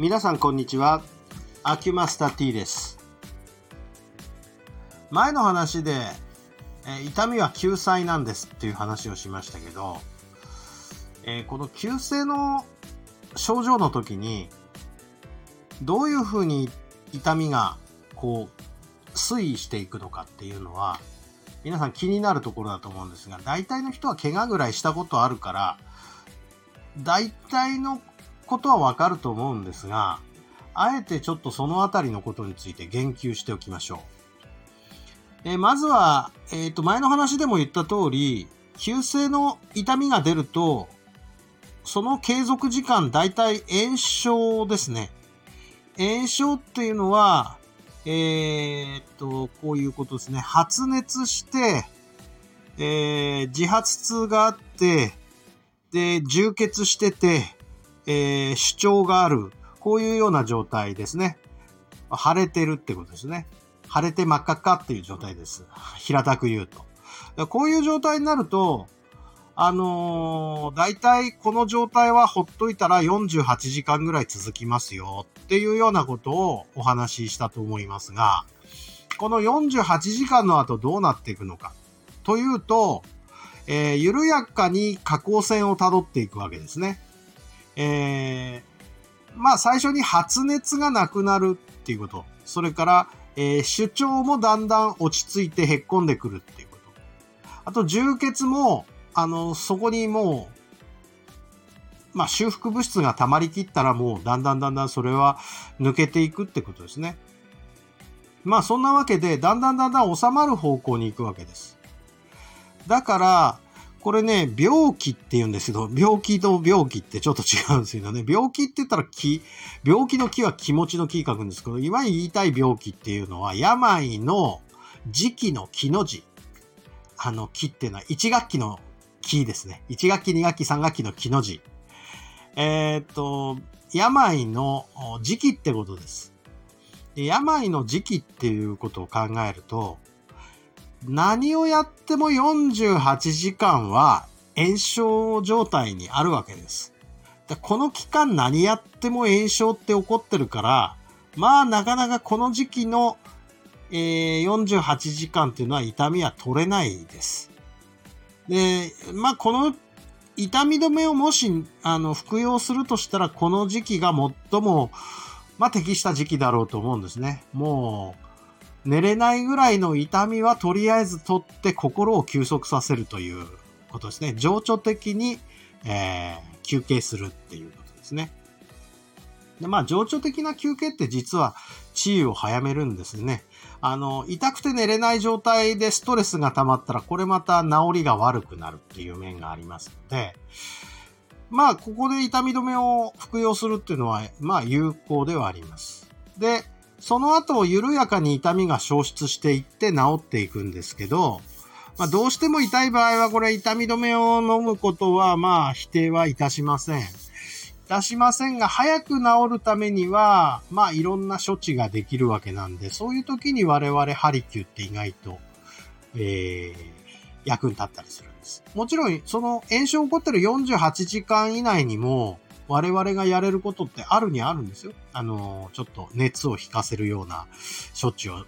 皆さんこんにちは。アキュマスタ T です。前の話で、え痛みは救済なんですっていう話をしましたけど、えーこの急性の症状の時に、どういうふうに痛みがこう推移していくのかっていうのは、皆さん気になるところだと思うんですが、大体の人は怪我ぐらいしたことあるから、大体のことはわかると思うんですが、あえてちょっとそのあたりのことについて言及しておきましょう。えまずは、えっ、と、前の話でも言った通り、急性の痛みが出ると、その継続時間、だいたい炎症ですね。炎症っていうのは、えーっと、こういうことですね。発熱して、えー自発痛があって、で、充血してて、えー主張がある。こういうような状態ですね。腫れてるってことですね。腫れて真っ赤っかっていう状態です。平たく言うと。こういう状態になると、あのー大体この状態はほっといたら48時間ぐらい続きますよっていうようなことをお話ししたと思いますが、この48時間の後どうなっていくのかというと、えー緩やかに下降線をたどっていくわけですね。えーまあ最初に発熱がなくなるっていうこと。それから、えー主張もだんだん落ち着いてへっこんでくるっていうこと。あと充血も、あの、そこにもう、まあ修復物質が溜まりきったらもうだんだんだんだんそれは抜けていくってことですね。まあそんなわけで、だんだんだんだん収まる方向に行くわけです。だから、これね、病気って言うんですけど、病気と病気ってちょっと違うんですよね。病気って言ったら気、病気の気は気持ちの気書くんですけど、今言いたい病気っていうのは、病の時期の気の字。あの、気っていうのは1学期の気ですね。1学期、2学期、3学期の気の字。えーっと、病の時期ってことです。病の時期っていうことを考えると、何をやっても48時間は炎症状態にあるわけです。でこの期間何やっても炎症って起こってるから、まあなかなかこの時期の、えー48時間っていうのは痛みは取れないです。で、まあこの痛み止めをもしあの服用するとしたらこの時期が最も、まあ適した時期だろうと思うんですね。もう寝れないぐらいの痛みはとりあえず取って心を休息させるということですね。情緒的に、えー休憩するっていうことですね。で、まあ、情緒的な休憩って実は治癒を早めるんですね。あの、痛くて寝れない状態でストレスが溜まったら、これまた治りが悪くなるっていう面がありますので、まあ、ここで痛み止めを服用するっていうのは、まあ、有効ではあります。で、その後、緩やかに痛みが消失していって治っていくんですけど、まあ、どうしても痛い場合は、これ痛み止めを飲むことは、まあ、否定はいたしません。いたしませんが、早く治るためには、まあ、いろんな処置ができるわけなんで、そういう時に我々ハリキューって意外と、えー役に立ったりするんです。もちろん、その炎症起こってる48時間以内にも、我々がやれることってあるにあるんですよ。あの、ちょっと熱を引かせるような処置を。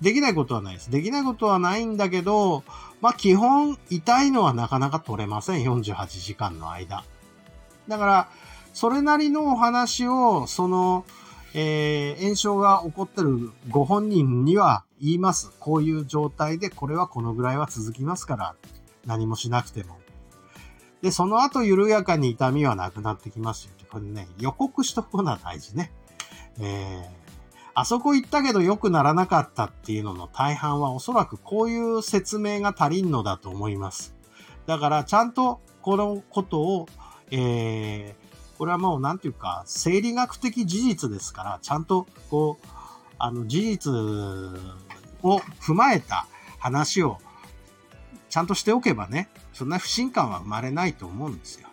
できないことはないです。できないことはないんだけど、まあ基本痛いのはなかなか取れません。48時間の間。だから、それなりのお話を、その、えー炎症が起こってるご本人には言います。こういう状態でこれはこのぐらいは続きますから、何もしなくても。で、その後緩やかに痛みはなくなってきますよ。これね、予告しとくのは大事ね。えーあそこ行ったけど良くならなかったっていうのの大半はおそらくこういう説明が足りんのだと思います。だからちゃんとこのことを、えーこれはもうなんていうか、生理学的事実ですから、ちゃんとこう、あの事実を踏まえた話をちゃんとしておけばね、そんな不信感は生まれないと思うんですよ。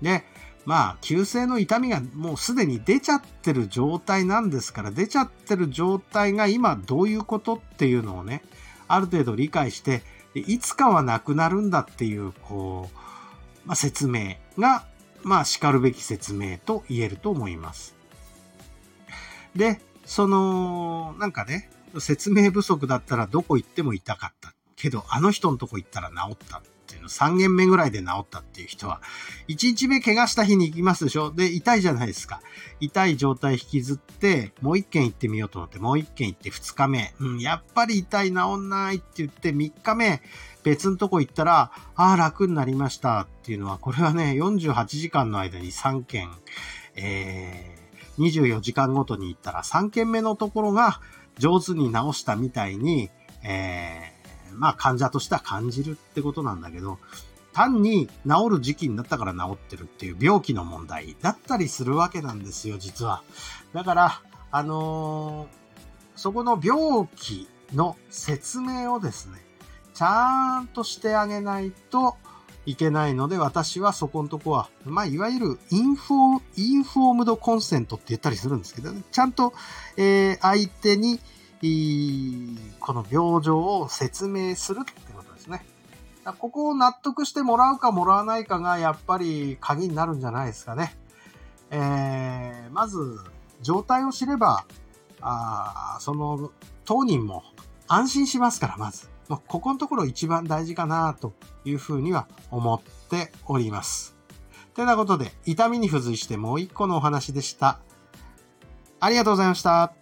で、まあ、急性の痛みがもうすでに出ちゃってる状態なんですから、出ちゃってる状態が今どういうことっていうのをね、ある程度理解して、いつかはなくなるんだっていう、こう、まあ、説明が、まあ、叱るべき説明と言えると思います。で、その、なんかね、説明不足だったらどこ行っても痛かった。けど、あの人のとこ行ったら治ったっていうの、3軒目ぐらいで治ったっていう人は、1日目怪我した日に行きますでしょ？で、痛いじゃないですか。痛い状態引きずって、もう1軒行ってみようと思って、もう1軒行って2日目、うん、やっぱり痛い治んないって言って、3日目、別のとこ行ったら、ああ、楽になりましたっていうのは、これはね、48時間の間に3件、えー、24時間ごとに行ったら3件目のところが上手に直したみたいに、えまあ患者としては感じるってことなんだけど、単に治る時期になったから治ってるっていう病気の問題だったりするわけなんですよ、実は。だから、あのー、そこの病気の説明をですね、ちゃんとしてあげないといけないので、私はそこのとこは、まあ、いわゆるインフォ、インフォームドコンセントって言ったりするんですけどね、ちゃんと、えー、相手に、この病状を説明するってことですね。ここを納得してもらうかもらわないかがやっぱり鍵になるんじゃないですかね。えー、まず、状態を知れば、あその当人も安心しますから、まず。ここのところ一番大事かなというふうには思っております。てなことで、痛みに付随してもう一個のお話でした。ありがとうございました。